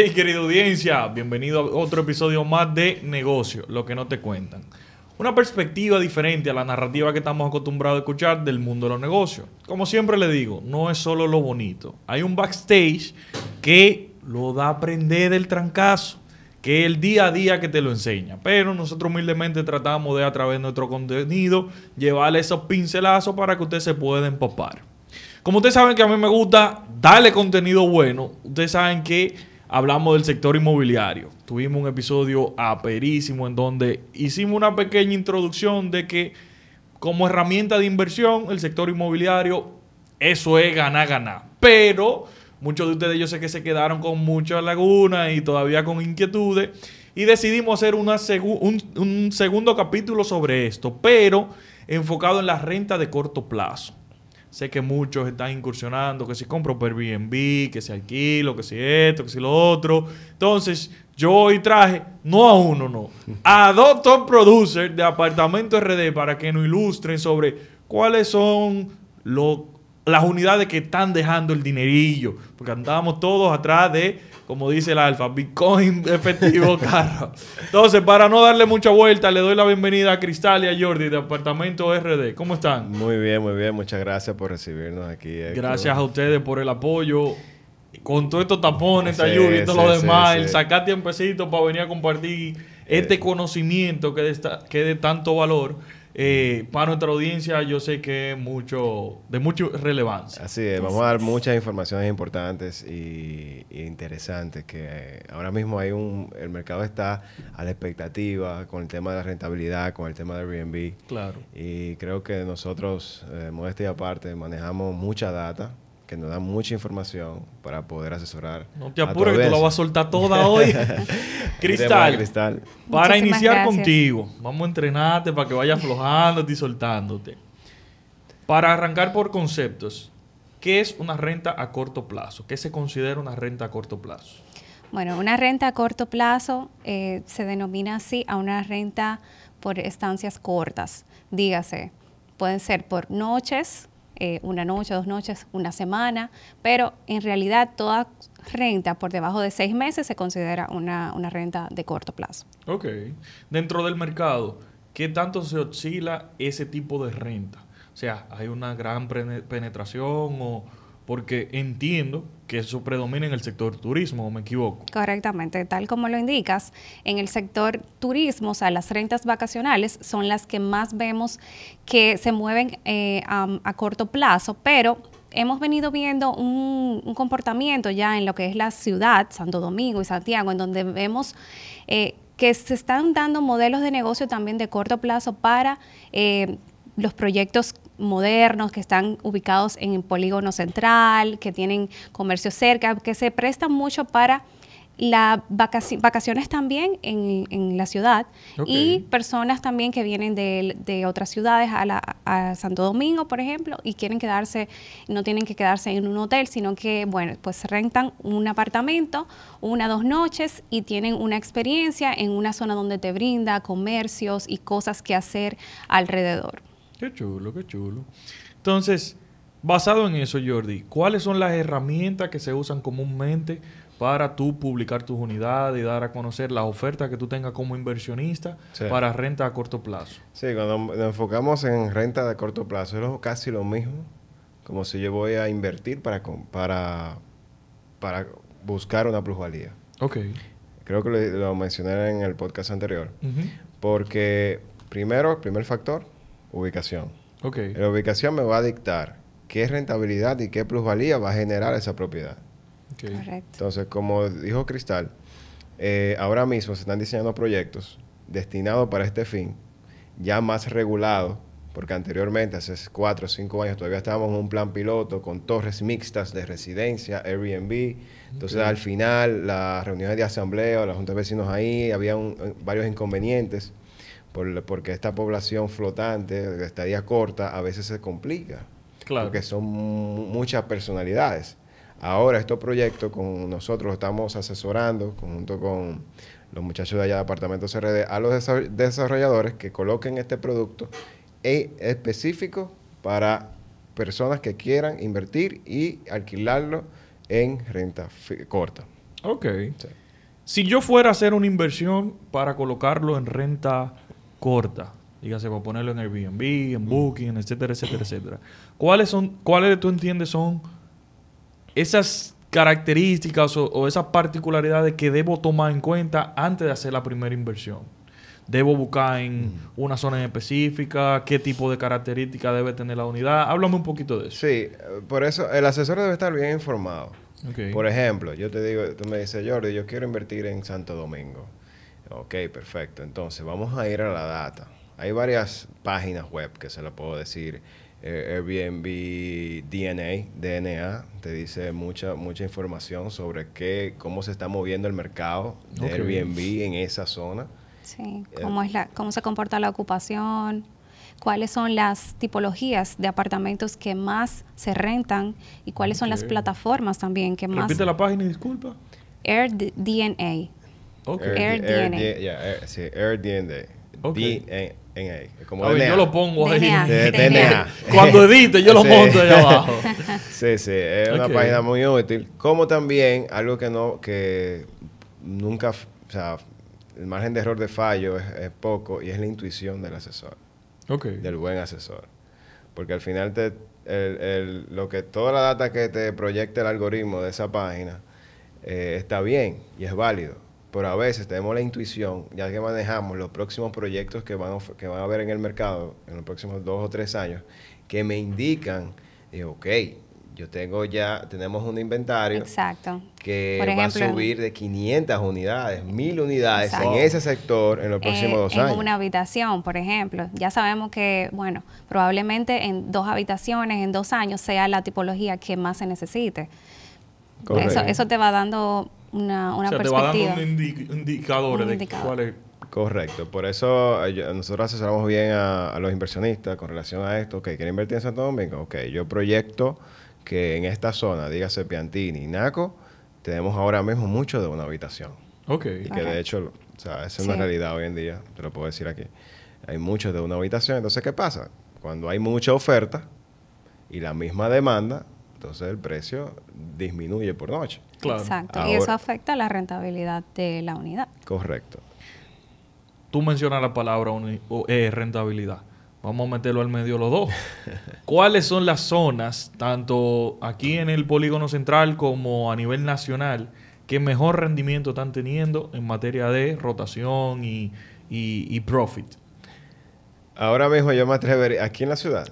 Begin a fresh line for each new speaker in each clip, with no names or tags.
Hey, querida audiencia, bienvenido a otro episodio más de Negocio, lo que no te cuentan. Una perspectiva diferente a la narrativa que estamos acostumbrados a escuchar del mundo de los negocios. Como siempre le digo, no es solo lo bonito. Hay un backstage que lo da a aprender del trancazo, que es el día a día que te lo enseña. Pero nosotros humildemente tratamos de, a través de nuestro contenido, llevarle esos pincelazos para que usted se pueda empapar. Como ustedes saben que a mí me gusta darle contenido bueno, ustedes saben que hablamos del sector inmobiliario. Tuvimos un episodio aperísimo en donde hicimos una pequeña introducción de que como herramienta de inversión, el sector inmobiliario, eso es ganar, ganar. Pero muchos de ustedes yo sé que se quedaron con muchas lagunas y todavía con inquietudes. Y decidimos hacer una un, un segundo capítulo sobre esto, pero enfocado en la renta de corto plazo. Sé que muchos están incursionando, que si compro por Airbnb, que si alquilo, que si esto, que si lo otro. Entonces, yo hoy traje, no a uno, no, a dos top producers de Apartamento RD para que nos ilustren sobre cuáles son los las unidades que están dejando el dinerillo. Porque andábamos todos atrás de, como dice el alfa, Bitcoin efectivo carro. Entonces, para no darle mucha vuelta, le doy la bienvenida a Cristal y a Jordi de Apartamento RD. ¿Cómo están?
Muy bien, muy bien. Muchas gracias por recibirnos aquí.
Gracias a ustedes por el apoyo. Con todos estos tapones, esta lluvia y todo lo demás, el sacar tiempecito para venir a compartir este conocimiento que que de tanto valor. Eh, para nuestra audiencia yo sé que es mucho, de mucha relevancia.
Así es, vamos a dar muchas informaciones importantes y, interesantes que ahora mismo hay un, el mercado está a la expectativa con el tema de la rentabilidad, con el tema del Airbnb.
Claro.
Y creo que nosotros, eh, modestia aparte, manejamos mucha data que nos da mucha información para poder asesorar.
No te apures que tú la vas a soltar toda hoy. Cristal, Cristal, para iniciar contigo, vamos a entrenarte para que vayas aflojándote y soltándote. Para arrancar por conceptos, ¿qué es una renta a corto plazo? ¿Qué se considera una renta a corto plazo?
Bueno, una renta a corto plazo eh, se denomina así a una renta por estancias cortas. Dígase, pueden ser por noches, eh, una noche, dos noches, una semana, pero en realidad toda renta por debajo de seis meses se considera una, renta de corto plazo.
Ok. Dentro del mercado, ¿qué tanto se oscila ese tipo de renta? O sea, ¿hay una gran penetración o porque entiendo que eso predomina en el sector turismo, ¿o me equivoco?
Correctamente, tal como lo indicas, en el sector turismo, o sea, las rentas vacacionales son las que más vemos que se mueven eh, a, corto plazo, pero hemos venido viendo un, comportamiento ya en lo que es la ciudad, Santo Domingo y Santiago, en donde vemos... Eh, que se están dando modelos de negocio también de corto plazo para eh, los proyectos modernos que están ubicados en el polígono central, que tienen comercio cerca, que se prestan mucho para las vacaciones también en, la ciudad y personas también que vienen de, otras ciudades a, Santo Domingo, por ejemplo, y quieren quedarse, no tienen que quedarse en un hotel, sino que, bueno, pues rentan un apartamento, una, dos noches y tienen una experiencia en una zona donde te brinda comercios y cosas que hacer alrededor.
Qué chulo, qué chulo. Entonces, basado en eso, Jordi, ¿cuáles son las herramientas que se usan comúnmente para tú publicar tus unidades y dar a conocer las ofertas que tú tengas como inversionista para renta a corto plazo?
Sí, cuando nos enfocamos en renta de corto plazo, es casi lo mismo como si yo voy a invertir para, para, para buscar una plusvalía.
Ok.
Creo que lo, mencioné en el podcast anterior. Porque primero, el primer factor, ubicación.
Okay.
La ubicación me va a dictar qué rentabilidad y qué plusvalía va a generar esa propiedad.
Correcto.
Entonces, como dijo Cristal, eh, ahora mismo se están diseñando proyectos destinados para este fin, ya más regulados, porque anteriormente, hace cuatro o cinco años, todavía estábamos en un plan piloto con torres mixtas de residencia, Airbnb. Entonces, al final, las reuniones de asamblea, la junta de vecinos ahí, había varios inconvenientes porque esta población flotante, de estadía corta, a veces se complica.
Claro.
Porque son muchas personalidades. Ahora estos proyectos con nosotros estamos asesorando junto con los muchachos de allá de Apartamento CRD a los desarrolladores que coloquen este producto e específico para personas que quieran invertir y alquilarlo en renta corta.
Ok.
Sí.
Si yo fuera a hacer una inversión para colocarlo en renta corta, dígase para ponerlo en Airbnb, en Booking, etcétera, etcétera, etcétera. ¿Cuáles son, cuáles tú entiendes son esas características o, o esas particularidades que debo tomar en cuenta antes de hacer la primera inversión? ¿Debo buscar en una zona en específica? ¿Qué tipo de características debe tener la unidad? Háblame un poquito de eso.
Sí, por eso el asesor debe estar bien informado. Por ejemplo, yo te digo, tú me dices, Jordi, yo quiero invertir en Santo Domingo. Ok, perfecto. Entonces, vamos a ir a la data. Hay varias páginas web que se lo puedo decir. Eh, Airbnb DNA, DNA, te dice mucha mucha información sobre qué, cómo se está moviendo el mercado de
Ok.
Airbnb en esa zona.
Sí,
Eh,
cómo, es la, cómo se comporta la ocupación, cuáles son las tipologías de apartamentos que más se rentan y cuáles son las plataformas también que más...
Repite la página y disculpa.
AirDNA.
Ok.
Air-
Air-
DNA.
Air- yeah, Air- sí. DNA. Como
A ver,
DNA.
yo lo pongo ahí.
DNA.
De-
DNA.
DNA.
Cuando edite, yo lo
Sí.
monto ahí abajo.
Sí, sí, es una página muy útil. Como también algo que no, que nunca, o sea, el margen de error de fallo es, es poco y es la intuición del asesor,
Ok.
del buen asesor. Porque al final te, el, el- lo que toda la data que te proyecta el algoritmo de esa página eh, está bien y es válido. Pero a veces tenemos la intuición, ya que manejamos los próximos proyectos que van, que van a haber en el mercado en los próximos dos o tres años, que me indican, digo, ok, yo tengo ya, tenemos un inventario
Exacto.
que
Por
va a
en-
subir de 500 unidades, 1000 unidades
Exacto.
en ese sector en los próximos
Eh,
dos
en
años.
una habitación, por ejemplo. Ya sabemos que, bueno, probablemente en dos habitaciones, en dos años, sea la tipología que más se necesite.
Correcto.
Eso, eso te va dando una, una
o sea, te va
perspectiva.
dando un indi- indicadores
Un
de
indicador.
cuál es.
Correcto, por eso eh, nosotros asesoramos bien a, a los inversionistas con relación a esto. Ok, ¿quieren invertir en Santo Domingo? Ok, yo proyecto que en esta zona, dígase Piantini y Naco, tenemos ahora mismo mucho de una habitación.
Ok.
Y que de hecho, o sea, esa es una
Sí.
realidad hoy en día, te lo puedo decir aquí. Hay mucho de una habitación. Entonces, ¿qué pasa? Cuando hay mucha oferta y la misma demanda, entonces el precio disminuye por noche.
Claro.
Exacto.
Ahora-
Y eso afecta la rentabilidad de la unidad.
Correcto.
Tú mencionas la palabra eh, rentabilidad. Vamos a meterlo al medio los dos. ¿Cuáles son las zonas, tanto aquí en el polígono central como a nivel nacional, que mejor rendimiento están teniendo en materia de rotación y, y- y profit?
Ahora mismo yo me atrevería, aquí en la ciudad,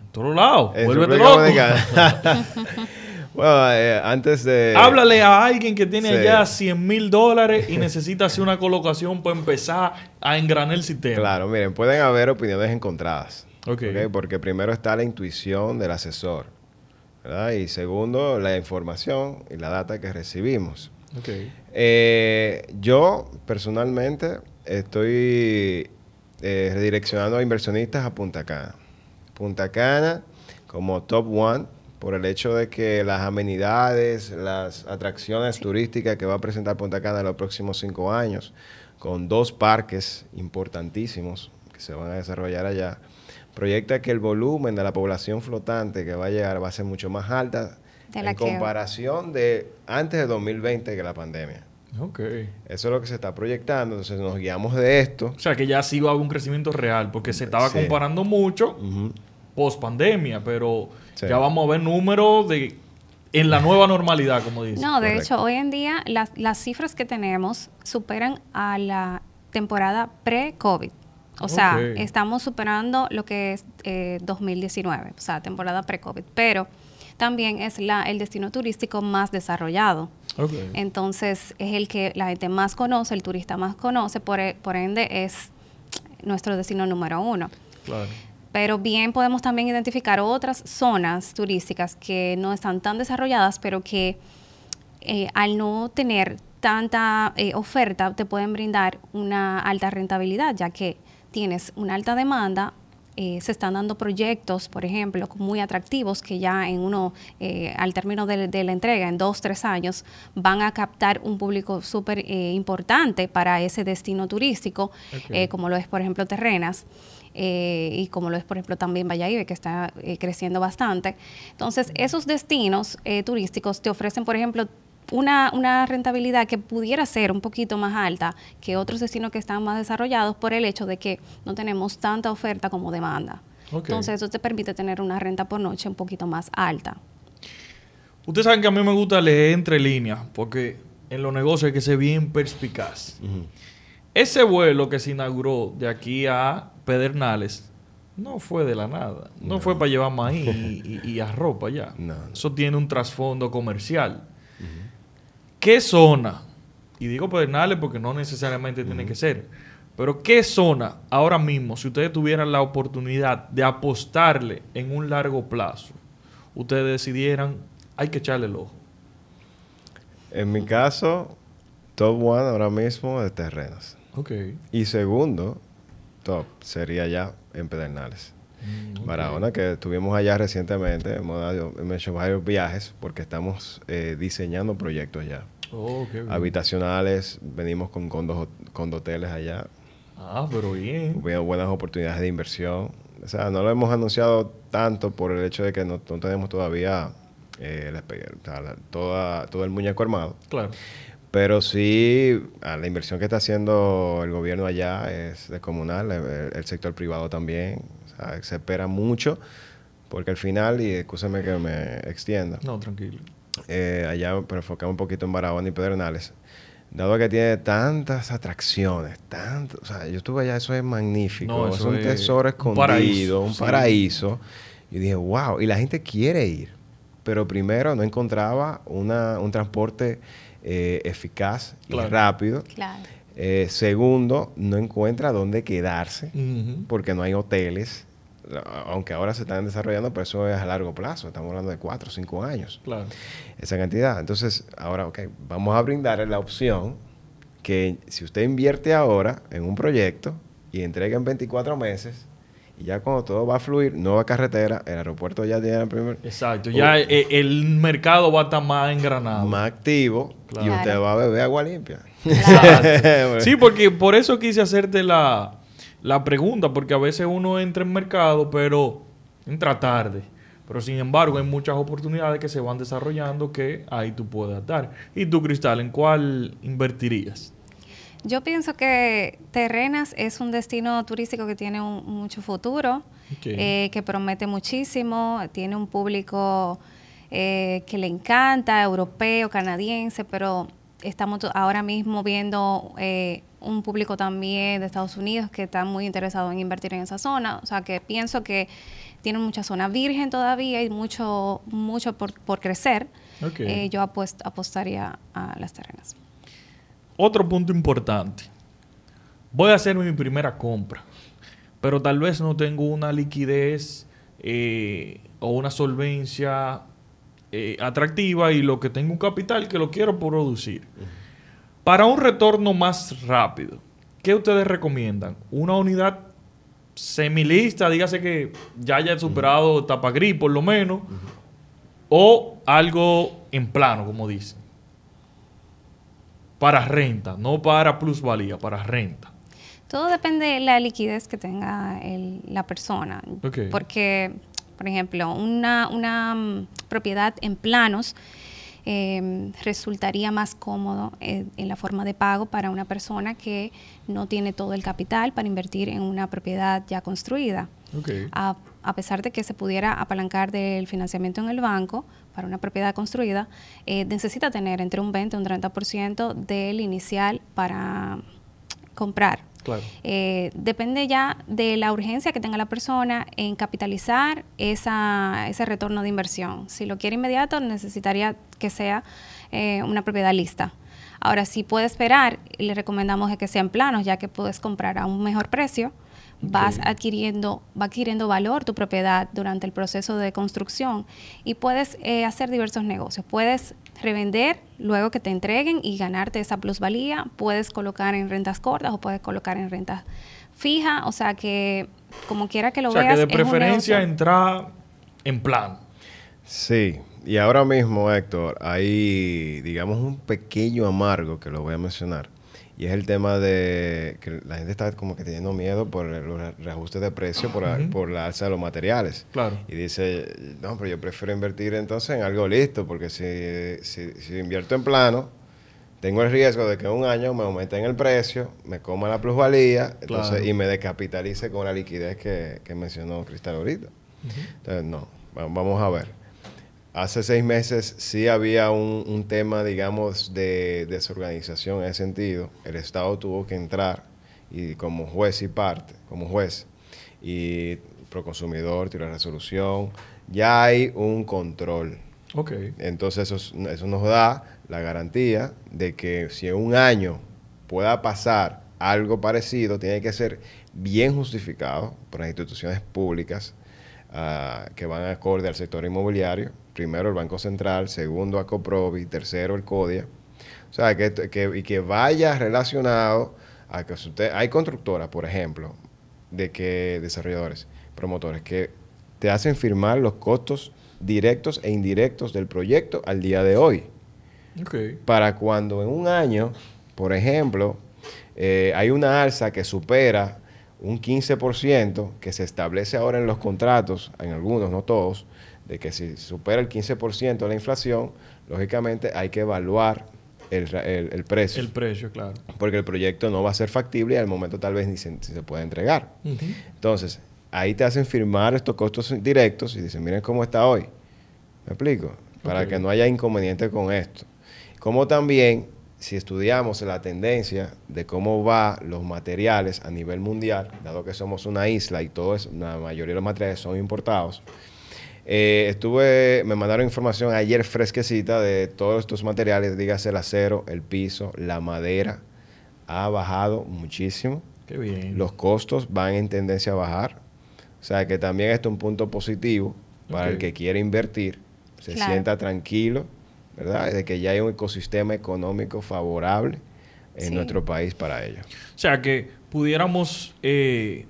En todos lados. Vuélvete loco.
Bueno, eh, antes de...
Háblale a alguien que tiene
Sí.
allá 100 mil dólares y necesita hacer una colocación para empezar a engranar el sistema.
Claro, miren, pueden haber opiniones encontradas.
Ok.
¿ok? Porque primero está la intuición del asesor. ¿verdad? Y segundo, la información y la data que recibimos.
Ok.
Eh, yo personalmente estoy eh, redireccionando a inversionistas a Punta Cana. Punta Cana como top one por el hecho de que las amenidades, las atracciones turísticas que va a presentar Punta Cana en los próximos cinco años, con dos parques importantísimos que se van a desarrollar allá, proyecta que el volumen de la población flotante que va a llegar va a ser mucho más alta
De la
en
que-
comparación de antes de 2020 que la pandemia.
Ok.
Eso es lo que se está proyectando, entonces nos guiamos de esto.
O sea que ya sí va a haber un crecimiento real, porque se estaba
Sí.
comparando mucho. Post pandemia, pero
Sí.
ya vamos a ver números de en la nueva normalidad, como dice.
No, de
Correcto.
hecho, hoy en día las, las cifras que tenemos superan a la temporada pre-COVID. O sea, estamos superando lo que es eh, 2019, o sea, temporada pre-COVID. Pero también es la, el destino turístico más desarrollado. Entonces, es el que la gente más conoce, el turista más conoce, por, e- por ende es nuestro destino número uno.
Claro.
Pero bien podemos también identificar otras zonas turísticas que no están tan desarrolladas, pero que eh, al no tener tanta eh, oferta te pueden brindar una alta rentabilidad, ya que tienes una alta demanda. eh, se están dando proyectos, por ejemplo, muy atractivos que ya en uno, eh, al término de, de la entrega, en dos, tres años, van a captar un público súper eh, importante para ese destino turístico, como lo es, por ejemplo, Terrenas eh, y como lo es, por ejemplo, también Valladolid, que está eh, creciendo bastante. Entonces, esos destinos eh, turísticos te ofrecen, por ejemplo, una, una rentabilidad que pudiera ser un poquito más alta que otros destinos que están más desarrollados por el hecho de que no tenemos tanta oferta como demanda. Entonces eso te permite tener una renta por noche un poquito más alta.
Ustedes saben que a mí me gusta leer entre líneas, porque en los negocios hay que ser bien perspicaz. Ese vuelo que se inauguró de aquí a Pedernales no fue de la nada. No, fue para llevar maíz y, y, y arroz para allá.
No, no.
Eso tiene un trasfondo comercial. ¿Qué zona? Y digo Pedernales porque no necesariamente tiene que ser. Pero ¿qué zona ahora mismo, si ustedes tuvieran la oportunidad de apostarle en un largo plazo, ustedes decidieran, hay que echarle el ojo?
En mi caso, top one ahora mismo de terrenos.
Ok.
Y segundo, top, sería ya en Pedernales.
Mm, ok.
Barahona, que estuvimos allá recientemente, hemos, dado- hemos hecho varios viajes porque estamos eh, diseñando proyectos ya.
Oh, bien.
Habitacionales, venimos con condos, condoteles allá,
Ah, pero bien.
Hubieron buenas oportunidades de inversión. O sea, no lo hemos anunciado tanto por el hecho de que no, no tenemos todavía eh, la la- toda, todo el muñeco armado.
Claro.
Pero sí, a la inversión que está haciendo el gobierno allá es descomunal, el, el sector privado también. O sea, se espera mucho, porque al final, y escúchame que me extienda,
No, tranquilo.
eh, allá, pero enfocamos un poquito en Barahona y Pedernales. Dado que tiene tantas atracciones, tanto, o sea, yo estuve allá, eso es magnífico,
No,
es
eso
un
es
tesoro
un paraíso,
un
sí.
paraíso. Y dije, wow, y la gente quiere ir, pero primero no encontraba una, un transporte eh, eficaz y rápido.
Claro.
Eh, segundo, no encuentra dónde quedarse porque no hay hoteles, aunque ahora se están desarrollando, pero eso es a largo plazo, estamos hablando de cuatro o cinco años
Claro.
esa cantidad. Entonces, ahora, ok, vamos a brindarle la opción que si usted invierte ahora en un proyecto y entrega en 24 meses, y ya cuando todo va a fluir, nueva carretera, el aeropuerto ya tiene el primer
Exacto. Ya eh, el mercado va a estar más engranado.
más activo y
Claro.
usted va a beber agua limpia.
Exacto. Sí, porque por eso quise hacerte la, la pregunta, porque a veces uno entra en mercado, pero entra tarde. Pero sin embargo, hay muchas oportunidades que se van desarrollando que ahí tú puedes dar. ¿Y tú, Cristal, en cuál invertirías?
Yo pienso que Terrenas es un destino turístico que tiene un- mucho futuro, eh, que promete muchísimo, tiene un público eh, que le encanta, europeo, canadiense, pero estamos ahora mismo viendo eh, un público también de Estados Unidos que está muy interesado en invertir en esa zona. O sea que pienso que tiene mucha zona virgen todavía y mucho, mucho por, por crecer. Eh, yo apostaría a las terrenas.
Otro punto importante. Voy a hacer mi primera compra, pero tal vez no tengo una liquidez eh, o una solvencia eh, atractiva y lo que tengo un capital que lo quiero producir. Para un retorno más rápido, ¿qué ustedes recomiendan? ¿Una unidad semilista, dígase que ya haya superado etapa gris por lo menos, o algo en plano, como dicen? Para renta, no para plusvalía, para renta.
Todo depende de la liquidez que tenga el- la persona. Porque, por ejemplo, una, una mm, propiedad en planos eh, resultaría más cómodo eh, en la forma de pago para una persona que no tiene todo el capital para invertir en una propiedad ya construida.
Ok.
A, a pesar de que se pudiera apalancar del financiamiento en el banco para una propiedad construida, eh, necesita tener entre un 20 y un 30% del inicial para comprar.
Claro.
Eh, depende ya de la urgencia que tenga la persona en capitalizar esa, ese retorno de inversión. Si lo quiere inmediato, necesitaría que sea eh, una propiedad lista. Ahora, si puede esperar, le recomendamos que sean planos, ya que puedes comprar a un mejor precio, vas adquiriendo, va adquiriendo valor tu propiedad durante el proceso de construcción y puedes eh, hacer diversos negocios. Puedes revender luego que te entreguen y ganarte esa plusvalía. Puedes colocar en rentas cortas o puedes colocar en rentas fijas. O sea que como quiera que lo
o sea,
veas.
que de
es un
preferencia entrar en plan.
Sí, y ahora mismo, Héctor, hay, digamos, un pequeño amargo que lo voy a mencionar. Y es el tema de que la gente está como que teniendo miedo por los reajustes de precio por, la, por la alza de los materiales.
Claro.
Y dice, no, pero yo prefiero invertir entonces en algo listo, porque si, si, si invierto en plano, tengo el riesgo de que un año me aumenten el precio, me coma la plusvalía entonces,
Claro.
y me descapitalice con la liquidez que, que mencionó Cristal ahorita. Entonces, no, va- vamos a ver. Hace seis meses sí había un, un tema, digamos, de desorganización en ese sentido. El Estado tuvo que entrar y como juez y parte, como juez, y Proconsumidor tiró la resolución. Ya hay un control.
Ok.
Entonces eso, es- eso nos da la garantía de que si en un año pueda pasar algo parecido, tiene que ser bien justificado por las instituciones públicas ah, que van acorde al sector inmobiliario. Primero el Banco Central, segundo Acoprovi, tercero el CODIA. O sea, que, que- y que vaya relacionado a que usted... Hay constructoras, por ejemplo, de que desarrolladores, promotores, que te hacen firmar los costos directos e indirectos del proyecto al día de hoy. Para cuando en un año, por ejemplo, eh, hay una alza que supera un 15% que se establece ahora en los contratos, en algunos, no todos, de que si supera el 15% de la inflación, lógicamente hay que evaluar el, el- el precio,
El precio, claro.
porque el proyecto no va a ser factible y al momento tal vez ni se, se puede entregar. Entonces, ahí te hacen firmar estos costos directos y dicen, miren cómo está hoy. ¿Me explico? Para que no haya inconveniente con esto. Como también, si estudiamos la tendencia de cómo va los materiales a nivel mundial, dado que somos una isla y todo es, la mayoría de los materiales son importados, eh, estuve, me mandaron información ayer fresquecita de todos estos materiales, dígase el acero, el piso, la madera, ha bajado muchísimo.
Qué bien.
Los costos van en tendencia a bajar. O sea que también esto es un punto positivo para el que quiere invertir. Se
Claro.
sienta tranquilo, ¿verdad? De que ya hay un ecosistema económico favorable en
Sí.
nuestro país para ello.
O sea que pudiéramos eh,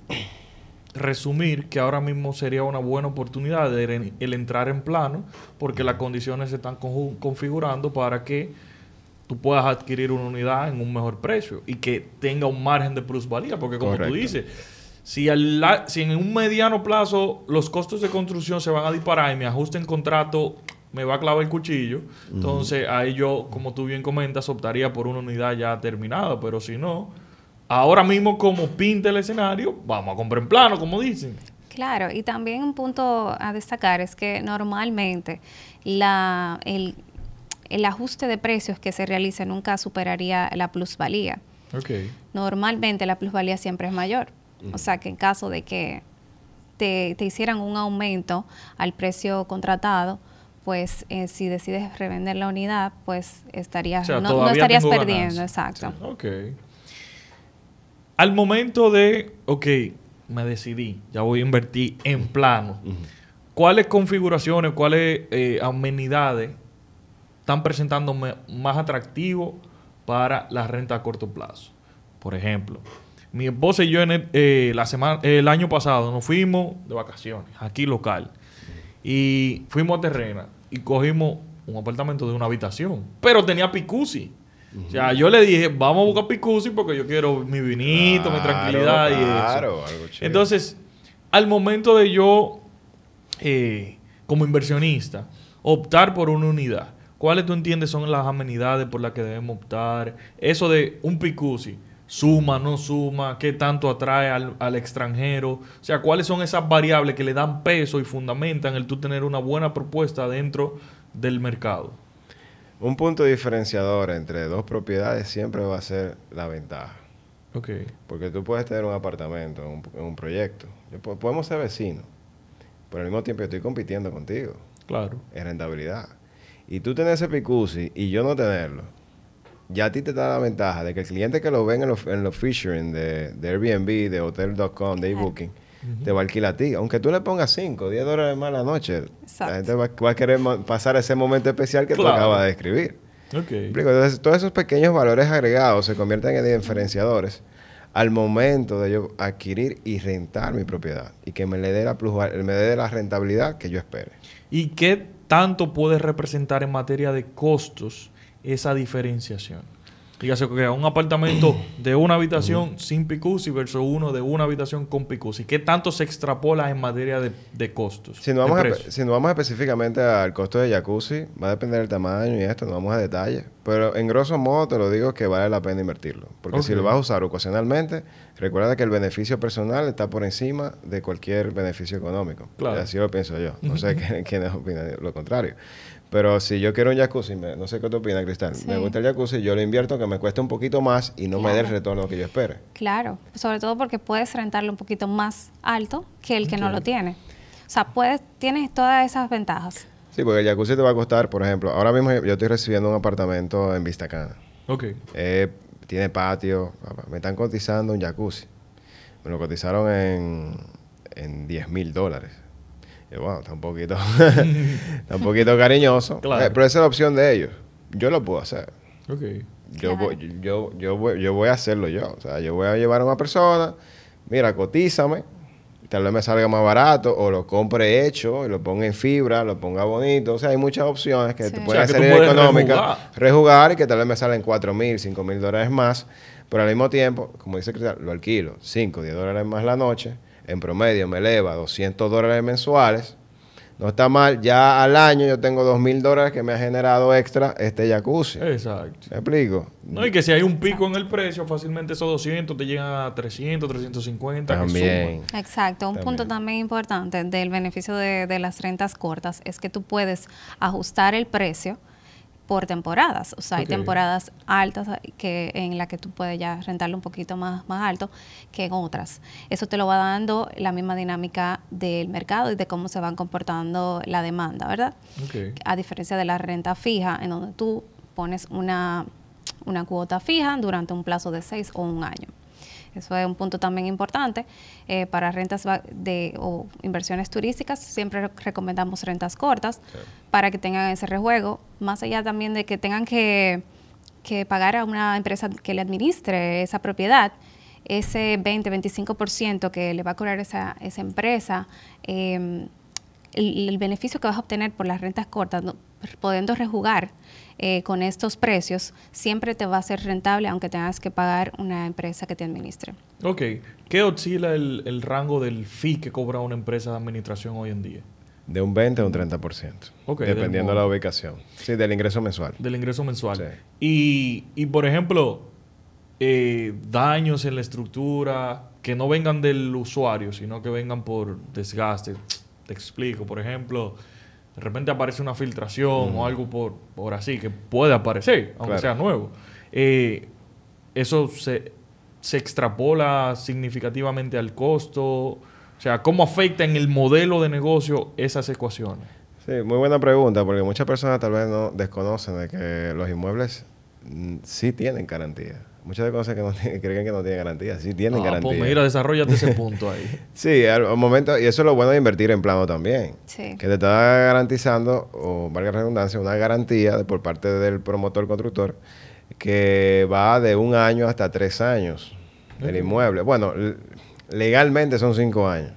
resumir que ahora mismo sería una buena oportunidad de el, entrar en plano porque las condiciones se están configurando para que tú puedas adquirir una unidad en un mejor precio y que tenga un margen de plusvalía porque como
Correcto.
tú dices si, al la- si en un mediano plazo los costos de construcción se van a disparar y mi ajuste en contrato me va a clavar el cuchillo, entonces ahí yo, como tú bien comentas, optaría por una unidad ya terminada, pero si no, ahora mismo como pinta el escenario, vamos a comprar en plano, como dicen.
Claro, y también un punto a destacar es que normalmente la, el, el ajuste de precios que se realice nunca superaría la plusvalía.
Ok.
Normalmente la plusvalía siempre es mayor. O sea que en caso de que te, te hicieran un aumento al precio contratado, pues eh, si decides revender la unidad, pues estarías,
O sea,
no, estarías perdiendo,
ganancia.
exacto.
Ok. Al momento de, ok, me decidí, ya voy a invertir en plano. ¿Cuáles configuraciones, cuáles eh, amenidades están presentándome más atractivo para la renta a corto plazo? Por ejemplo, mi esposa y yo en el, eh, la semana, el año pasado nos fuimos de vacaciones, aquí local, y fuimos a Terrena y cogimos un apartamento de una habitación, pero tenía picusi. O sea, yo le dije, vamos a buscar picusi porque yo quiero mi vinito, mi
Claro,
tranquilidad y eso.
claro, algo chévere.
Entonces, al momento de yo, eh, como inversionista, optar por una unidad, ¿cuáles tú entiendes son las amenidades por las que debemos optar? Eso de un picusi, suma, no suma, qué tanto atrae al, al extranjero, o sea, cuáles son esas variables que le dan peso y fundamentan el tú tener una buena propuesta dentro del mercado.
Un punto diferenciador entre dos propiedades siempre va a ser la ventaja.
Ok.
Porque tú puedes tener un apartamento en un, un proyecto. Yo po- podemos ser vecinos, pero al mismo tiempo yo estoy compitiendo contigo
Claro.
en rentabilidad. Y tú tener ese picusi y yo no tenerlo, ya a ti te da la ventaja de que el cliente que lo ven en los, en los featuring de, de Airbnb, de Hotel.com, de
Claro.
Te va a alquilar a ti. Aunque tú le pongas 5, 10 dólares más a la noche,
Exacto.
la gente va, va a querer pasar ese momento especial que
Claro.
tú acabas de describir. Entonces, todos esos pequeños valores agregados se convierten en diferenciadores al momento de yo adquirir y rentar mi propiedad y que me le dé la plusval- me dé la rentabilidad que yo espere.
¿Y qué tanto puede representar en materia de costos esa diferenciación? Dígase que un apartamento de una habitación sin jacuzzi versus uno de una habitación con jacuzzi. ¿Qué tanto se extrapola en materia de, de costos?
Si nos, vamos si nos vamos específicamente al costo de jacuzzi, va a depender del tamaño y esto, no vamos a detalle. Pero en grosso modo te lo digo que vale la pena invertirlo. Porque si lo vas a usar ocasionalmente, recuerda que el beneficio personal está por encima de cualquier beneficio económico. Claro. Así lo pienso yo. No sé quiénes opinan lo contrario. Pero si yo quiero un jacuzzi, no sé qué te opina, Cristal, me gusta el jacuzzi, yo lo invierto que me cueste un poquito más y no me dé el retorno que yo espere.
Claro, sobre todo porque puedes rentarlo un poquito más alto que el que no lo tiene. O sea, puedes, tienes todas esas ventajas.
Sí, porque el jacuzzi te va a costar, por ejemplo, ahora mismo yo estoy recibiendo un apartamento en Vista Cana.
Ok.
Eh, tiene patio, me están cotizando un jacuzzi. Me lo cotizaron en, en 10 mil dólares. Y bueno, está un poquito, está un poquito cariñoso. Eh, pero esa es la opción de ellos. Yo lo puedo hacer.
Okay.
Yo, voy, yo, yo, voy, yo voy a hacerlo yo. O sea, yo voy a llevar a una persona, mira, cotízame, tal vez me salga más barato, o lo compre hecho, y lo ponga en fibra, lo ponga bonito. O sea, hay muchas opciones que te pueden salir económicas, rejugar. y que tal vez me salen 4 mil, 5 mil dólares más. Pero al mismo tiempo, como dice Cristian, lo alquilo, 5, 10 dólares más la noche en promedio me eleva 200 dólares mensuales. No está mal, ya al año yo tengo 2 mil dólares que me ha generado extra este jacuzzi.
Exacto.
¿Me explico?
No, y que si hay un pico en el precio, fácilmente esos 200 te llegan a 300, 350.
También.
Exacto. Un punto también importante del beneficio de, de las rentas cortas es que tú puedes ajustar el precio por temporadas. O sea, hay temporadas altas que en las que tú puedes ya rentarlo un poquito más, más alto que en otras. Eso te lo va dando la misma dinámica del mercado y de cómo se van comportando la demanda, ¿verdad? A diferencia de la renta fija, en donde tú pones una, una cuota fija durante un plazo de seis o un año. Eso es un punto también importante. Eh, para rentas de, o inversiones turísticas, siempre recomendamos rentas cortas para que tengan ese rejuego, más allá también de que tengan que, pagar a una empresa que le administre esa propiedad ese 20-25% que le va a cobrar esa, esa empresa, em, el, beneficio que vas a obtener por las rentas cortas, no, pudiendo rejugar eh, con estos precios, siempre te va a ser rentable aunque tengas que pagar una empresa que te administre.
Ok. ¿Qué oscila el, rango del fee que cobra una empresa de administración hoy en día?
De un 20 a un 30%. Okay, dependiendo de la ubicación. Sí, del ingreso mensual.
Del ingreso mensual. Y, y, por ejemplo, eh, daños en la estructura que no vengan del usuario, sino que vengan por desgaste. Te explico. Por ejemplo, de repente aparece una filtración o algo por, por así, que puede aparecer, aunque sea nuevo. Eh, eso se, se extrapola significativamente al costo. O sea, ¿cómo afecta en el modelo de negocio esas ecuaciones?
Sí, muy buena pregunta, porque muchas personas tal vez no desconocen de que los inmuebles mm, sí tienen garantía. Muchas veces que no creen que no tienen garantía. Sí tienen ah, pues garantía.
Pues mira, desarrollate ese punto ahí.
sí, al, momento, y eso es lo bueno de invertir en plano también.
Sí.
Que te está garantizando, o valga la redundancia, una garantía por parte del promotor constructor que va de un año hasta tres años del inmueble. Bueno, legalmente son cinco años.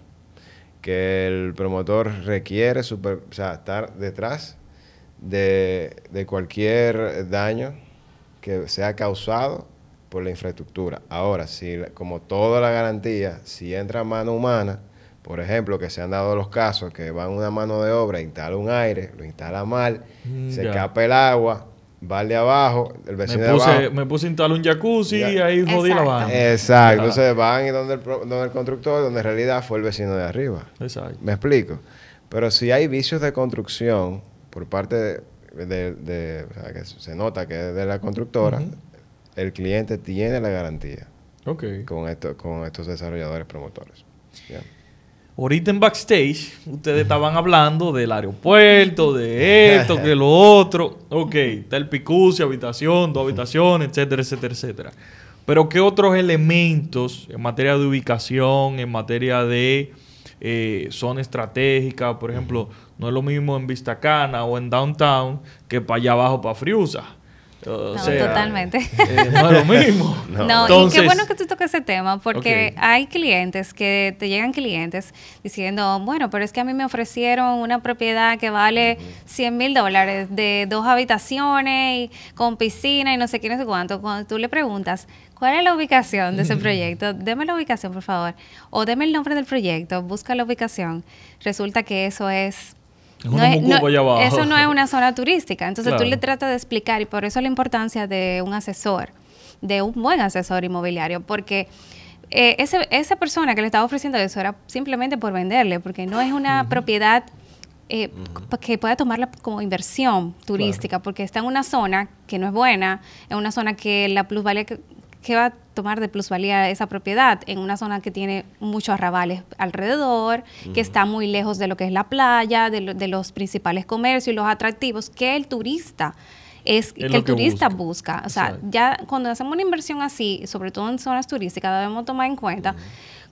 Que el promotor requiere super, o sea, estar detrás de, de cualquier daño que sea causado por la infraestructura. Ahora, si como toda la garantía, si entra mano humana, por ejemplo, que se han dado los casos que van una mano de obra, instala un aire, lo instala mal, mm, se escapa el agua, va de abajo, el vecino
me
puse, de abajo.
Me puse a instalar un jacuzzi y ahí jodí la vaina.
Exacto. Entonces van y donde el, donde el constructor, donde en realidad fue el vecino de arriba.
Exacto.
Me explico. Pero si hay vicios de construcción por parte de, o sea, que se nota que es de la constructora, el cliente tiene la garantía con, esto, con estos desarrolladores promotores.
Ahorita en backstage, ustedes estaban hablando del aeropuerto, de esto, que lo otro. Ok, está el picucio, habitación, dos habitaciones, etcétera, etcétera, etcétera. Pero ¿qué otros elementos en materia de ubicación, en materia de eh, zona estratégica, por ejemplo, no es lo mismo en Vista Cana o en Downtown que para allá abajo, para Friusa? O
No,
sea,
totalmente.
eh, no es lo mismo.
No.
No, y
Entonces-
qué bueno que tú toques ese tema, porque hay clientes que te llegan clientes diciendo, bueno, pero es que a mí me ofrecieron una propiedad que vale 100 mil dólares de dos habitaciones y con piscina y no sé qué, no sé cuánto. Cuando tú le preguntas, ¿cuál es la ubicación de ese proyecto? Deme la ubicación, por favor. O deme el nombre del proyecto, busca la ubicación. Resulta que eso es...
Es allá abajo.
eso no es una zona turística. Entonces tú
Claro.
le tratas de explicar y por eso la importancia de un asesor, de un buen asesor inmobiliario, porque eh, ese, esa persona que le estaba ofreciendo eso era simplemente por venderle, porque no es una propiedad eh, que pueda tomarla como inversión turística, porque está en una zona que no es buena, en una zona que la plusvalía que, que va a tomar de plusvalía esa propiedad, en una zona que tiene muchos arrabales alrededor, que está muy lejos de lo que es la playa, de, lo- de los principales comercios y los atractivos que el turista es, que el
que
turista
busca.
busca. O sea,
Exacto.
ya cuando hacemos una inversión así, sobre todo en zonas turísticas, debemos tomar en cuenta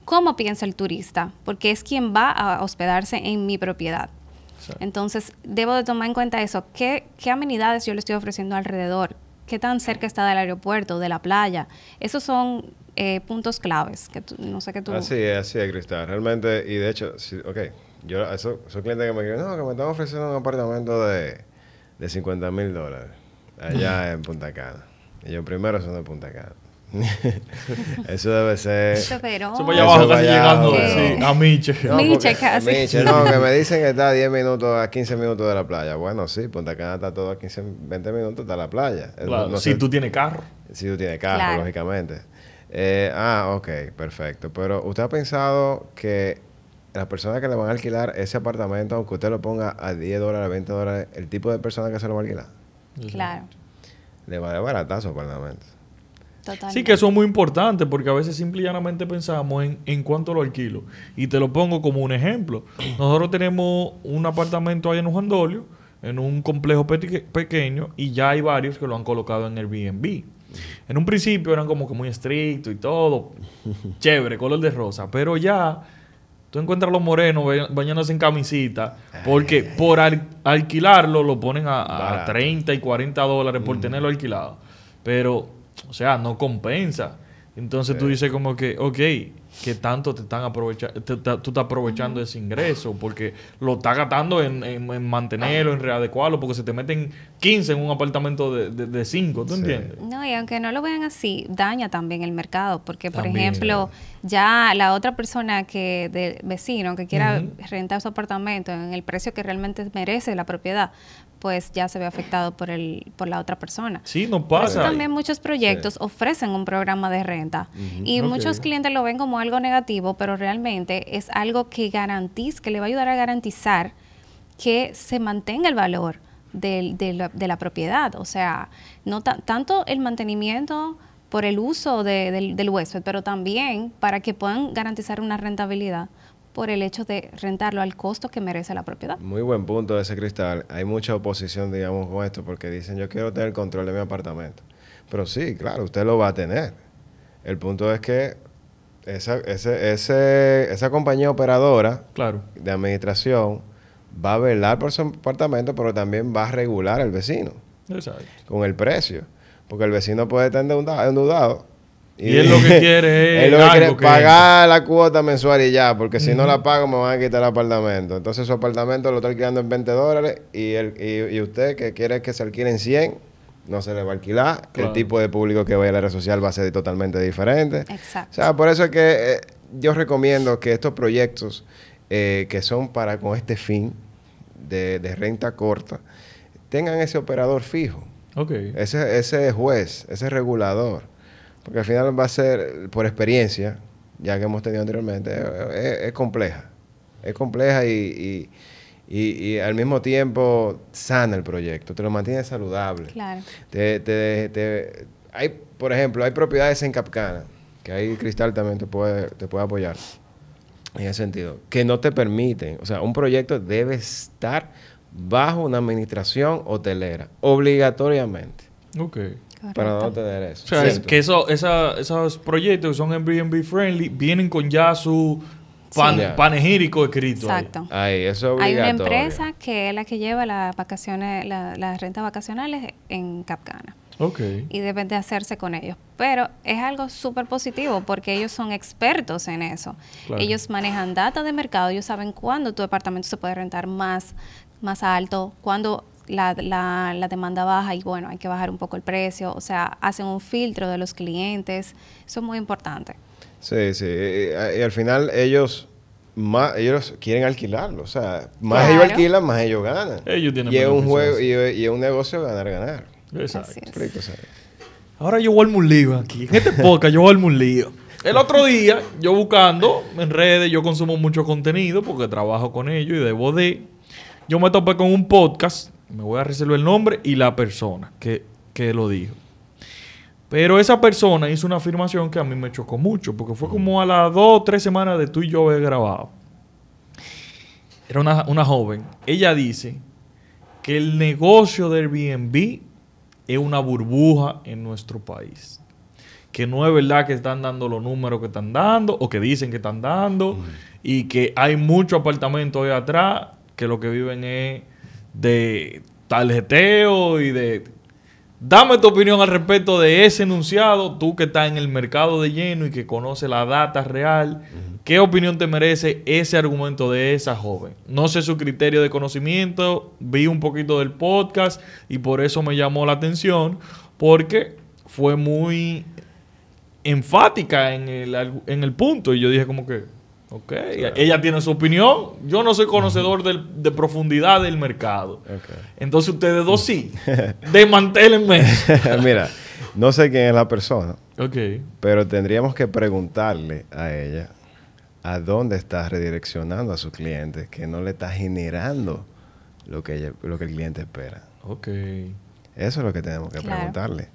cómo piensa el turista, porque es quien va a hospedarse en mi propiedad.
Exacto.
Entonces, debo de tomar en cuenta eso. ¿Qué, qué amenidades yo le estoy ofreciendo alrededor? ¿Qué tan cerca está del aeropuerto, de la playa? Esos son eh, puntos claves que tú- no sé qué tú...
Así es, así es, Cristal. Realmente, y de hecho, sí, ok, yo, esos, esos clientes que me escriben, no, que me están ofreciendo un apartamento de, de 50 mil dólares allá en Punta Cana. Y yo, primero son de Punta Cana. Eso debe ser...
Eso, pero-
Eso allá abajo, casi llegando sí, a Miche.
No,
Miche casi.
Miche, no, que me dicen que está a 10 minutos, a 15 minutos de la playa. Bueno, sí, Punta Cana está todo a 15, 20 minutos de la playa. Eh,
Claro,
no
si
sé-
tú tienes carro.
Si tú tienes carro,
Claro.
lógicamente. Eh, ah, ok, perfecto. Pero usted ha pensado que las personas que le van a alquilar ese apartamento, aunque usted lo ponga a 10 dólares, 20 dólares, el tipo de persona que se lo va a alquilar,
Claro,
le va a dar baratazo apartamento.
Totalmente.
Sí, que eso es muy importante porque a veces simple y llanamente pensamos en, en cuánto lo alquilo. Y te lo pongo como un ejemplo. Nosotros tenemos un apartamento ahí en Juan Dolio, en un complejo peque- pequeño, y ya hay varios que lo han colocado en Airbnb. En un principio eran como que muy estrictos y todo, chévere, color de rosa, pero ya tú encuentras a los morenos ba- bañándose en camisita, porque por al- alquilarlo lo ponen a, a
Barato.
30 y 40 dólares por tenerlo alquilado. Pero, o sea, no compensa. Entonces tú dices como que, ok, ¿qué tanto te están aprovechando? tú estás aprovechando ese ingreso porque lo estás gastando en, en- en mantenerlo, en readecuarlo, porque se te meten 15 en un apartamento de 5, ¿tú
Sí.
entiendes?
No, y aunque no lo vean así, daña también el mercado, porque por
También.
ejemplo, ya la otra persona que de vecino que quiera rentar su apartamento en el precio que realmente merece la propiedad, pues ya se ve afectado por el por la otra persona.
Sí, no
Por eso
pasa.
también muchos proyectos ofrecen un programa de renta y muchos clientes lo ven como algo negativo, pero realmente es algo que garantiza, que le va a ayudar a garantizar que se mantenga el valor del- de, la, de la propiedad. O sea, no ta- tanto el mantenimiento por el uso de- del, del huésped, pero también para que puedan garantizar una rentabilidad por el hecho de rentarlo al costo que merece la propiedad.
Muy buen punto ese cristal. Hay mucha oposición, digamos, con esto, porque dicen, yo quiero tener control de mi apartamento. Pero sí, claro, usted lo va a tener. El punto es que esa, ese, ese- esa compañía operadora
Claro.
de administración va a velar por su apartamento, pero también va a regular al vecino
Exacto.
con el precio. Porque el vecino puede estar endeudado. endeudado
Y él lo que quiere es
lo que quiere es
que
pagar la cuota mensual y ya, porque si no la pago me van a quitar el apartamento. Entonces su apartamento lo está alquilando en 20 dólares y, el, y, y usted que quiere que se alquile en 100, no se le va a alquilar.
Claro.
El tipo de público que vaya a la red social va a ser totalmente diferente. O
Exacto.
sea, por eso es que eh, yo recomiendo que estos proyectos eh, que son para con este fin de, de renta corta, tengan ese operador fijo,
Ok.
ese, ese juez, ese regulador. Porque al final va a ser, por experiencia, ya que hemos tenido anteriormente, es, es compleja. Es compleja y, y, y- y al mismo tiempo sana el proyecto, te lo mantiene saludable.
Claro.
Te, te- te- hay, por ejemplo, hay propiedades en Capcana, que ahí Cristal también te puede, te puede apoyar en ese sentido, que no te permiten, o sea, un proyecto debe estar bajo una administración hotelera, obligatoriamente,
Ok.
Para no tener eso.
O sea, es que eso, esa- esos proyectos que son Airbnb friendly vienen con ya su pan-
Sí.
panegírico escrito. ahí.
Exacto.
Ahí, eso es
Hay una empresa que es la que lleva las vacaciones, la- las rentas vacacionales en Capcana.
Ok.
y deben de hacerse con ellos. Pero es algo súper positivo porque ellos son expertos en eso.
Claro.
Ellos manejan data de mercado, ellos saben cuándo tu departamento se puede rentar más, más alto, cuándo la, la, la demanda baja y bueno, hay que bajar un poco el precio. O sea, hacen un filtro de los clientes. Eso es muy importante.
Sí, sí. Y, y al final ellos más ellos quieren alquilarlo. O sea, más
Claro.
ellos alquilan, más ellos ganan.
Ellos tienen
y es un juego y, es- y es un negocio ganar ganar.
Exacto.
Explico,
Ahora yo armar un lío aquí. En este podcast yo armar un lío. El otro día, yo buscando en redes, yo consumo mucho contenido porque trabajo con ellos y debo de. Yo me topé con un podcast, me voy a reservar el nombre y la persona que, que lo dijo. Pero esa persona hizo una afirmación que a mí me chocó mucho porque fue como a las dos o tres semanas de tú y yo haber grabado. Era una, una joven. Ella dice que el negocio de Airbnb es una burbuja en nuestro país. Que no es verdad que están dando los números que están dando o que dicen que están dando y que hay muchos apartamentos ahí atrás que lo que viven es de tarjeteo y de... Dame tu opinión al respecto de ese enunciado, tú que estás en el mercado de lleno y que conoces la data real. ¿Qué opinión te merece ese argumento de esa joven? No sé su criterio de conocimiento, vi un poquito del podcast y por eso me llamó la atención, porque fue muy enfática en el, en el punto y yo dije como que, ok, ella tiene su opinión, yo no soy conocedor del- de profundidad del mercado.
ok.
Entonces ustedes dos sí, desmantélenme.
Mira, no sé quién es la persona,
ok,
pero tendríamos que preguntarle a ella a dónde está redireccionando a sus clientes, que no le está generando lo que, ella- lo que el cliente espera.
ok.
Eso es lo que tenemos que
Claro.
preguntarle.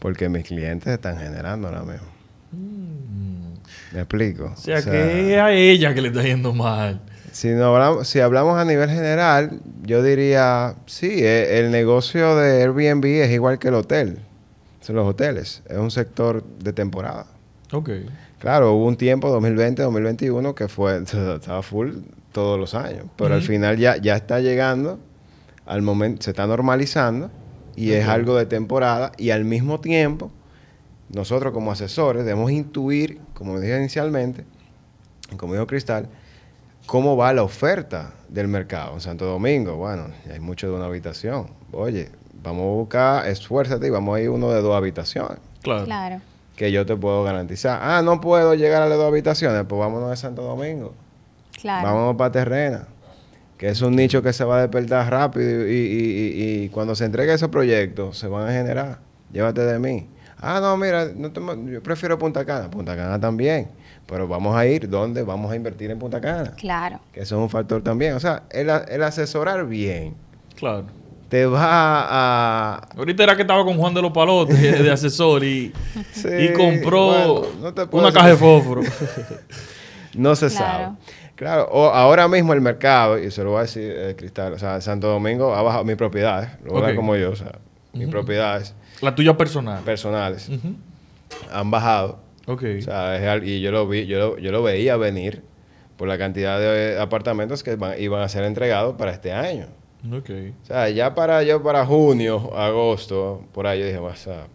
Porque mis clientes están generando ahora mismo.
Mm.
¿Me explico?
O sea, que es a ella que le está yendo mal.
Si, no hablamos, si hablamos a nivel general, yo diría, sí, e- el negocio de Airbnb es igual que el hotel. Son los hoteles. Es un sector de temporada.
Ok.
Claro, hubo un tiempo, 2020, 2021, que fue, estaba full todos los años. Pero al final ya, ya está llegando al momento, se está normalizando y es algo de temporada. Y al mismo tiempo, nosotros como asesores debemos intuir, como dije inicialmente, como dijo Cristal, cómo va la oferta del mercado. En Santo Domingo, bueno, hay mucho de una habitación. Oye, vamos a buscar, esfuérzate y vamos a ir uno de dos habitaciones
Claro.
Claro.
que yo te puedo garantizar. Ah, no puedo llegar a las dos habitaciones, pues vámonos de Santo Domingo.
Claro.
Vámonos para Terrena, que es un nicho que se va a despertar rápido y, y- y- y cuando se entregue ese proyecto se van a generar. Llévate de mí. Ah, no, mira, no te yo prefiero Punta Cana. Punta Cana también. Pero vamos a ir donde vamos a invertir en Punta Cana.
Claro.
Que eso es un factor también. O sea, el, el asesorar bien
Claro.
te va a...
Ahorita era que estaba con Juan de los Palotes de, asesor y,
Sí,
y compró
bueno, no te puedo
una caja de fósforo.
No se
Claro.
sabe. Claro, o ahora mismo el mercado, y se lo voy a decir eh, Cristal, o sea, Santo Domingo ha bajado mis propiedades, lo voy a dar
Ok.
como yo, o sea, mis
Ujú.
propiedades
La tuya personal.
personales han bajado.
Ok.
O sea, es y yo lo vi, yo lo, yo lo veía venir por la cantidad de apartamentos que van- iban a ser entregados para este año.
ok.
O sea, ya para yo para junio, agosto, por ahí yo dije, o sea,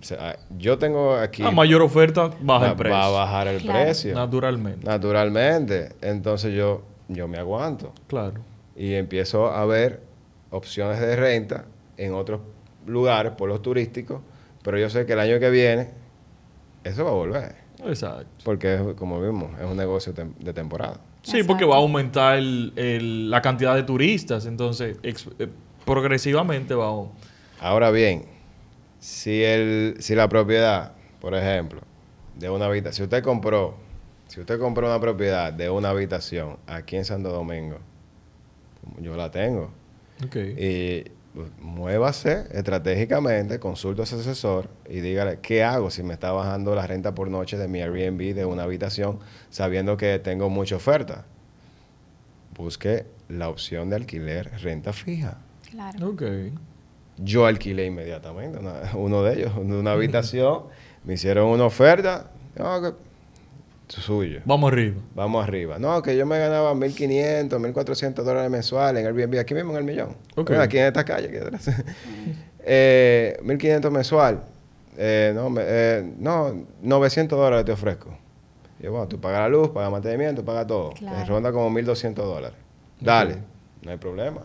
o sea, yo tengo aquí
A mayor oferta, baja el precio.
va a bajar el
Claro.
precio.
Naturalmente.
Naturalmente. Entonces yo, yo me aguanto.
Claro.
y empiezo a ver opciones de renta en otros lugares, por los turísticos, pero yo sé que el año que viene eso va a volver,
Exacto.
porque es, como vimos, es un negocio tem- de temporada.
Sí,
Exacto.
porque va a aumentar el- el- la cantidad de turistas. Entonces, ex- eh, progresivamente va a...
Ahora bien, si, el, si la propiedad, por ejemplo, de una habitación, si usted compró, si usted compró una propiedad de una habitación aquí en Santo Domingo, yo la tengo,
Ok.
Y muévase estratégicamente, consulte a su asesor y dígale qué hago si me está bajando la renta por noche de mi Airbnb de una habitación sabiendo que tengo mucha oferta. Busque la opción de alquiler renta fija.
Claro.
Ok.
Yo alquilé inmediatamente una- uno de ellos, de una habitación, me hicieron una oferta, suyo.
Vamos arriba.
Vamos arriba. No, que yo me ganaba 1.500, 1.400 dólares mensuales en Airbnb, aquí mismo en el millón.
Ok.
Bueno, aquí en esta calle. aquí atrás. Eh, 1500 mensual. Eh, no, me- eh, no, 900 dólares te ofrezco. Y yo, bueno, tú pagas la luz, pagas mantenimiento, pagas todo.
Claro.
Te ronda como 1200 dólares. Dale, no hay problema.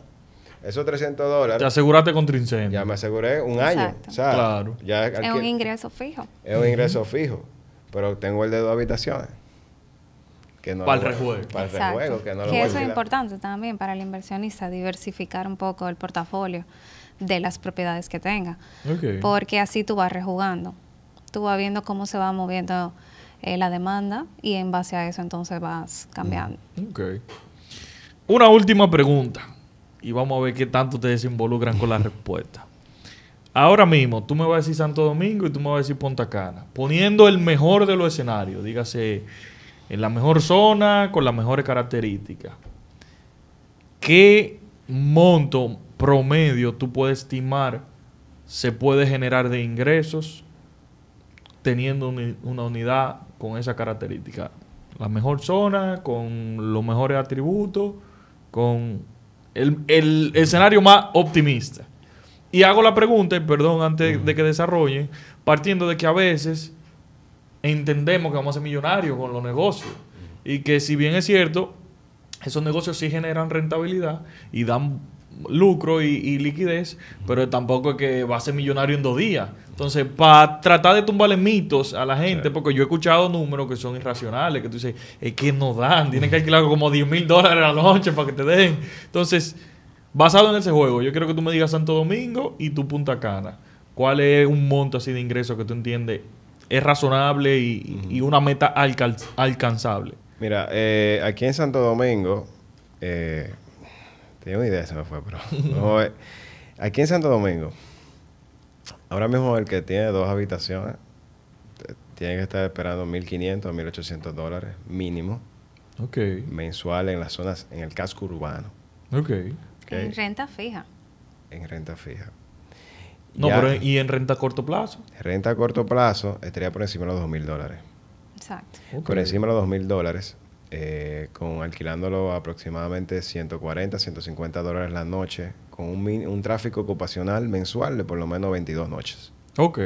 Esos 300 dólares.
Te aseguraste contra incendio.
Ya me aseguré un año.
Exacto.
O sea,
Claro.
Ya
Es un ingreso fijo.
es un ingreso fijo. Pero tengo el de dos habitaciones. Que no lo voy-
rejuego.
Para el rejuego, que no lo
Que
voy a
eso es importante también para el inversionista, diversificar un poco el portafolio de las propiedades que tenga. Porque así tú vas rejugando. Tú vas viendo cómo se va moviendo eh, la demanda y en base a eso entonces vas cambiando.
Ok. Una última pregunta. Y vamos a ver qué tanto ustedes se involucran con la respuesta. Ahora mismo, tú me vas a decir Santo Domingo y tú me vas a decir Punta Cana. Poniendo el mejor de los escenarios, dígase, en la mejor zona, con las mejores características. ¿Qué monto promedio tú puedes estimar se puede generar de ingresos teniendo una unidad con esa característica? La mejor zona, con los mejores atributos, con el escenario más optimista. Y hago la pregunta, y perdón, antes de que desarrollen, partiendo de que a veces entendemos que vamos a ser millonarios con los negocios. Y que si bien es cierto, esos negocios sí generan rentabilidad y dan lucro y, y liquidez, pero tampoco es que va a ser millonario en dos días. Entonces, para tratar de tumbarle mitos a la gente, porque yo he escuchado números que son irracionales, que tú dices, es que no dan, tienen que alquilar como 10 mil dólares a la noche para que te den. Entonces, basado en ese juego, yo quiero que tú me digas Santo Domingo y tu Punta Cana. ¿Cuál es un monto así de ingresos que tú entiendes es razonable y, y una meta alcanzable?
Mira, eh, aquí en Santo Domingo, eh, tenía una idea, se me fue, pero aquí en Santo Domingo, ahora mismo el que tiene dos habitaciones tiene que estar esperando 1.500 a 1.800 dólares mínimo
Ok,
mensual en las zonas, en el casco urbano,
ok.
En renta fija.
en renta fija.
No,
Ya,
pero ¿y en renta a corto plazo?
renta a corto plazo estaría por encima de los 2.000 dólares.
Exacto.
Por encima de los 2.000 dólares, eh, con alquilándolo aproximadamente 140, 150 dólares la noche, con un, min- un tráfico ocupacional mensual de por lo menos 22 noches.
Ok.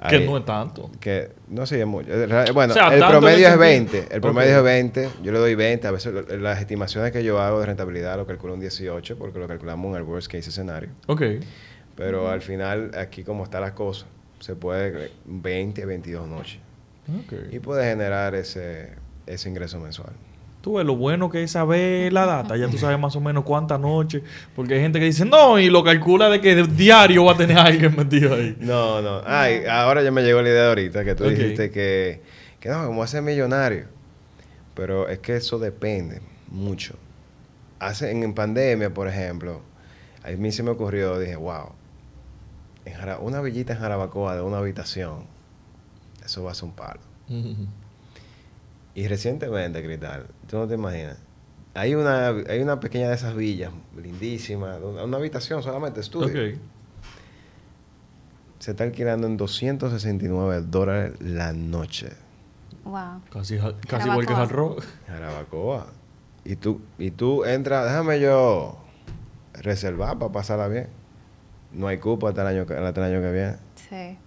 Ahí.
Que no es tanto.
Que no sé, es mucho. Eh, Bueno,
O sea,
el promedio es
sentido-
20. El promedio es 20. Yo le doy 20. A veces lo- las estimaciones que yo hago de rentabilidad lo calculo un 18 porque lo calculamos en el worst case escenario.
Ok.
Pero al final, aquí como está la cosa, se puede 20, 22 noches.
Ok.
Y puede generar ese, ese ingreso mensual.
Tú ves lo bueno que es saber la data. Ya tú sabes más o menos cuántas noches. Porque hay gente que dice, no, y lo calcula de que diario va a tener alguien metido ahí.
No, no. Ay, ahora ya me llegó la idea de ahorita que tú dijiste que, que no, como hacer millonario. Pero es que eso depende mucho. Hace, en, en pandemia, por ejemplo, a mí se me ocurrió, dije, wow, en Jara- una villita en Jarabacoa de una habitación, eso va a ser un palo. Y recientemente, Cristal, tú no te imaginas, hay una, hay una pequeña de esas villas, lindísima, una, una habitación solamente, estudio
Ok.
se está alquilando en 269 dólares la noche.
Wow.
Casi, casi igual que. Hard Rock.
Jarabacoa. Y tú, y tú entras, déjame yo reservar para pasarla bien. No hay cupo hasta el año, que- hasta el año que viene.
Sí.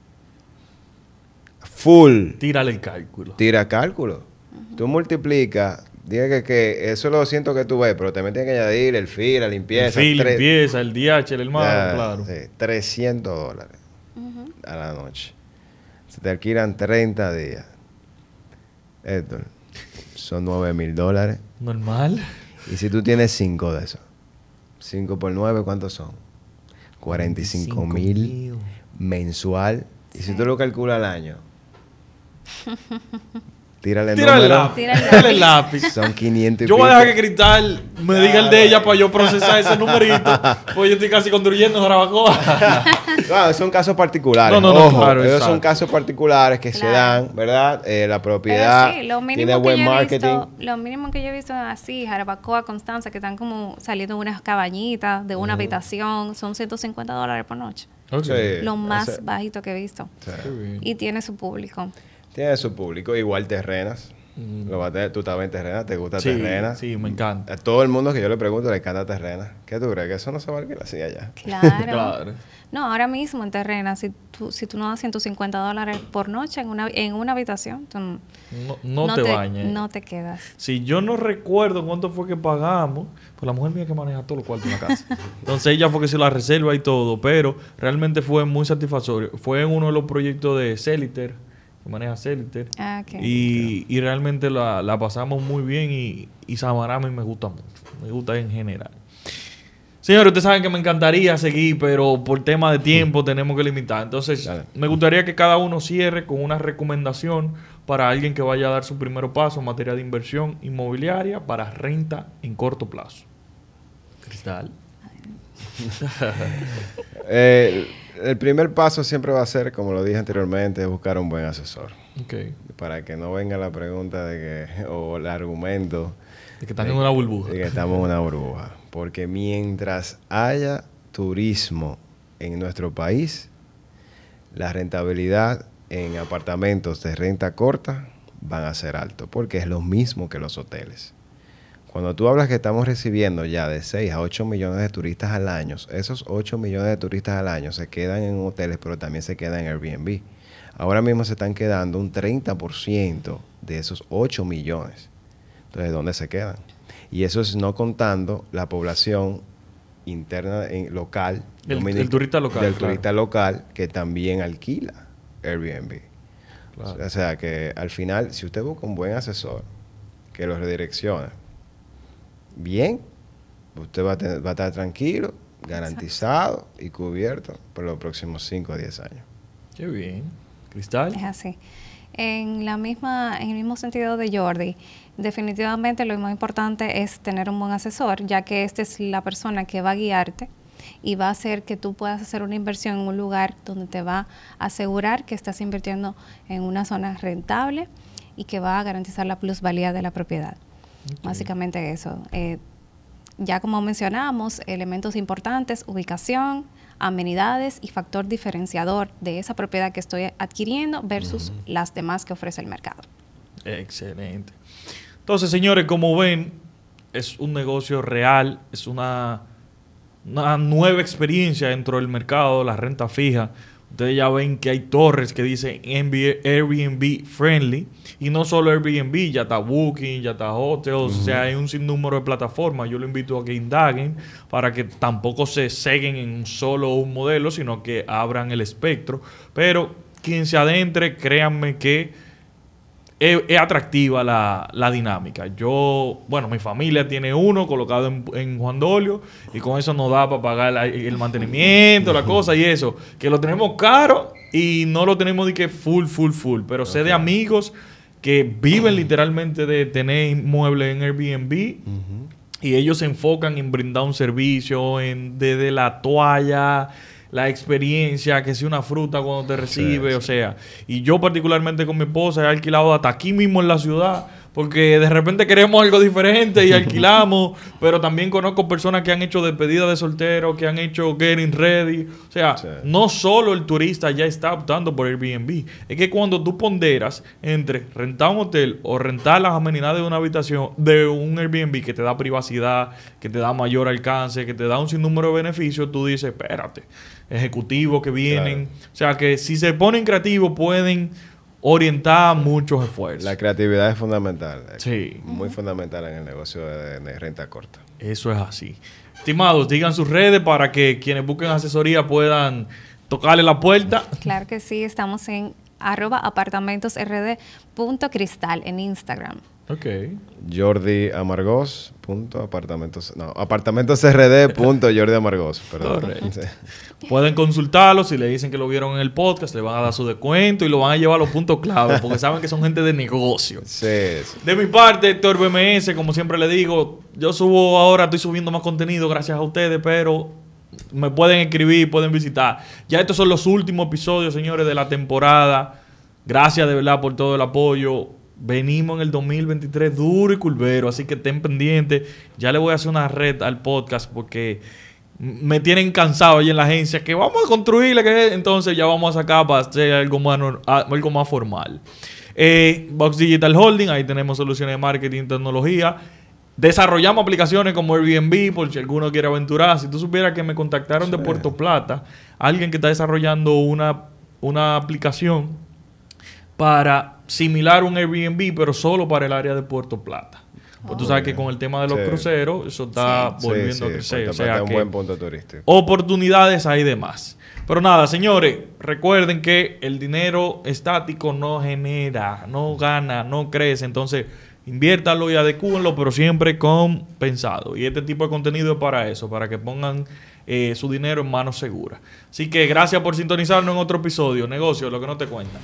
Full.
Tírale el cálculo.
Tira cálculo. Tú multiplicas. Diga que, que eso lo siento que tú ves, pero también tienes que añadir el fee, la
El
limpieza.
fee,
tres-
limpieza, el DH, el hermano,
ya,
claro.
sí, 300 dólares
Ujú.
a la noche. Se te alquilan 30 días. Héctor, son 9 mil dólares.
Normal.
Y si tú tienes 5 de esos, 5 por 9, ¿cuántos son? 45 mil mensual. Y si tú lo calculas al año, tírale el
Tira el
número.
lápiz.
Tira el
Tira el lápiz.
Son 500 y
Yo voy a dejar que. Cristal me diga el de ella para yo procesar ese numerito. Pues yo estoy casi construyendo en Jarabacoa.
Claro, son casos particulares.
No, no, no,
Ojo,
claro,
esos
exacto.
son casos particulares que se dan, ¿verdad? Eh, la propiedad
Pero sí, lo
tiene
mínimo, que
buen
yo he
marketing.
visto, lo mínimo que yo he visto así, Jarabacoa, Constanza, que están como saliendo unas cabañitas de una habitación, son 150 dólares por noche.
Ok.
Sí.
Lo más
ese-
bajito que he visto.
bien.
Y tiene su público.
Tiene su público, igual terrenas. Lo va a tener- tú estabas en terrena, te gusta
Mm. Sí,
terrena.
sí, me encanta.
A todo el mundo que yo le pregunto le encanta terrena. ¿Qué tú crees? ¿Que eso no se va a así allá?
Claro.
Claro.
No, ahora mismo en Terrena, si tú, si tú no das 150 dólares por noche en una, en una habitación, tú
No, no te, bañes.
No te quedas.
Si yo no recuerdo cuánto fue que pagamos, pues la mujer mía que maneja todos los cuartos en la casa. Entonces ella fue que se la reserva y todo, pero realmente fue muy satisfactorio. Fue en uno de los proyectos de Celiter, maneja Celiter.
Ah, ok.
Y, y realmente la, la pasamos muy bien y, y Samarami me gusta mucho. Me gusta en general. Señores, ustedes saben que me encantaría seguir, pero por tema de tiempo tenemos que limitar. Entonces,
Dale.
me gustaría que cada uno cierre con una recomendación para alguien que vaya a dar su primer paso en materia de inversión inmobiliaria para renta en corto plazo. Cristal.
Eh, el primer paso siempre va a ser, como lo dije anteriormente, buscar un buen asesor. Para que no venga la pregunta de que, o el argumento
De que están en una burbuja.
de que estamos en una burbuja. Porque mientras haya turismo en nuestro país, la rentabilidad en apartamentos de renta corta van a ser alto, porque es lo mismo que los hoteles. Cuando tú hablas que estamos recibiendo ya de 6 a 8 millones de turistas al año, esos 8 millones de turistas al año se quedan en hoteles, pero también se quedan en Airbnb. Ahora mismo se están quedando un 30% de esos 8 millones. Entonces, ¿dónde se quedan? Y eso es no contando la población interna en- local.
El- turista local,
Del
claro.
turista local que también alquila Airbnb.
Claro.
O sea que al final, si usted busca un buen asesor que lo redireccione bien, usted va a, tener- va a estar tranquilo, garantizado y cubierto por los próximos 5 a 10 años.
Qué bien. Cristal.
Es así. En, la misma, en el mismo sentido de Jordi, definitivamente lo más importante es tener un buen asesor, ya que esta es la persona que va a guiarte y va a hacer que tú puedas hacer una inversión en un lugar donde te va a asegurar que estás invirtiendo en una zona rentable y que va a garantizar la plusvalía de la propiedad. Básicamente eso. Eh, ya como mencionamos, elementos importantes, ubicación, amenidades y factor diferenciador de esa propiedad que estoy adquiriendo versus las demás que ofrece el mercado.
Excelente. Entonces, señores, como ven, es un negocio real, es una, una nueva experiencia dentro del mercado, la renta fija. Ustedes ya ven que hay torres que dicen Airbnb friendly. Y no solo Airbnb, ya está Booking, ya está Hotels, o sea, hay un sinnúmero de plataformas. Yo lo invito a que indaguen para que tampoco se seguen en un solo un modelo, sino que abran el espectro. Pero quien se adentre, créanme que es, es atractiva la, la dinámica. Yo, bueno, mi familia tiene uno colocado en, en Juan Dolio y con eso nos da para pagar la- el mantenimiento, la cosa y eso. Que lo tenemos caro y no lo tenemos de que full, full, full. Pero sé de amigos que viven literalmente de tener inmuebles en Airbnb y ellos se enfocan en brindar un servicio, en desde la toalla, la experiencia, que si una fruta cuando te recibe,
sí.
o sea. Y yo particularmente con mi esposa he alquilado hasta aquí mismo en la ciudad, porque de repente queremos algo diferente y alquilamos, pero también conozco personas que han hecho despedida de soltero, que han hecho getting ready, o sea,
Sí.
no solo el turista ya está optando por Airbnb, es que cuando tú ponderas entre rentar un hotel o rentar las amenidades de una habitación de un Airbnb que te da privacidad, que te da mayor alcance, que te da un sinnúmero de beneficios, tú dices, espérate, ejecutivos que vienen, o sea, que si se ponen creativos pueden orientar muchos esfuerzos.
La creatividad es fundamental.
Sí.
Muy fundamental en el negocio de, de renta corta.
Eso es así. Estimados, digan sus redes para que quienes busquen asesoría puedan tocarle la puerta.
Claro que sí, estamos en arroba apartamentosrd.cristal en Instagram.
Ok.
Jordi Amargos. Punto apartamentos. No, apartamentosrd. Punto Jordi Amargos. Perdón. Sí.
Pueden consultarlo. Si le dicen que lo vieron en el podcast, le van a dar su descuento y lo van a llevar a los puntos clave porque saben que son gente de negocio.
Sí, sí.
De mi parte, Héctor BMS, como siempre le digo, yo subo ahora, estoy subiendo más contenido gracias a ustedes, pero me pueden escribir, pueden visitar. Ya estos son los últimos episodios, señores, de la temporada. Gracias de verdad por todo el apoyo. Venimos en el 2023 duro y curvero, así que estén pendientes. Ya le voy a hacer una red al podcast porque me tienen cansado ahí en la agencia que vamos a construirle, que entonces ya vamos a sacar para hacer algo más, algo más formal. Eh, Box Digital Holding, ahí tenemos soluciones de marketing y tecnología. Desarrollamos aplicaciones como Airbnb, por si alguno quiere aventurar. Si tú supieras que me contactaron de Puerto Plata, alguien que está desarrollando una, una aplicación para similar un Airbnb, pero solo para el área de Puerto Plata. Pues tú sabes que con el tema de los
Sí.
cruceros, eso está
Sí,
volviendo
sí,
a crecer. O sea
un
que
buen punto turístico.
oportunidades hay de más. Pero nada, señores, recuerden que el dinero estático no genera, no gana, no crece. Entonces, inviértalo y adecúenlo, pero siempre con pensado. Y este tipo de contenido es para eso, para que pongan eh, su dinero en manos seguras. Así que gracias por sintonizarnos en otro episodio. Negocio, lo que no te cuentan.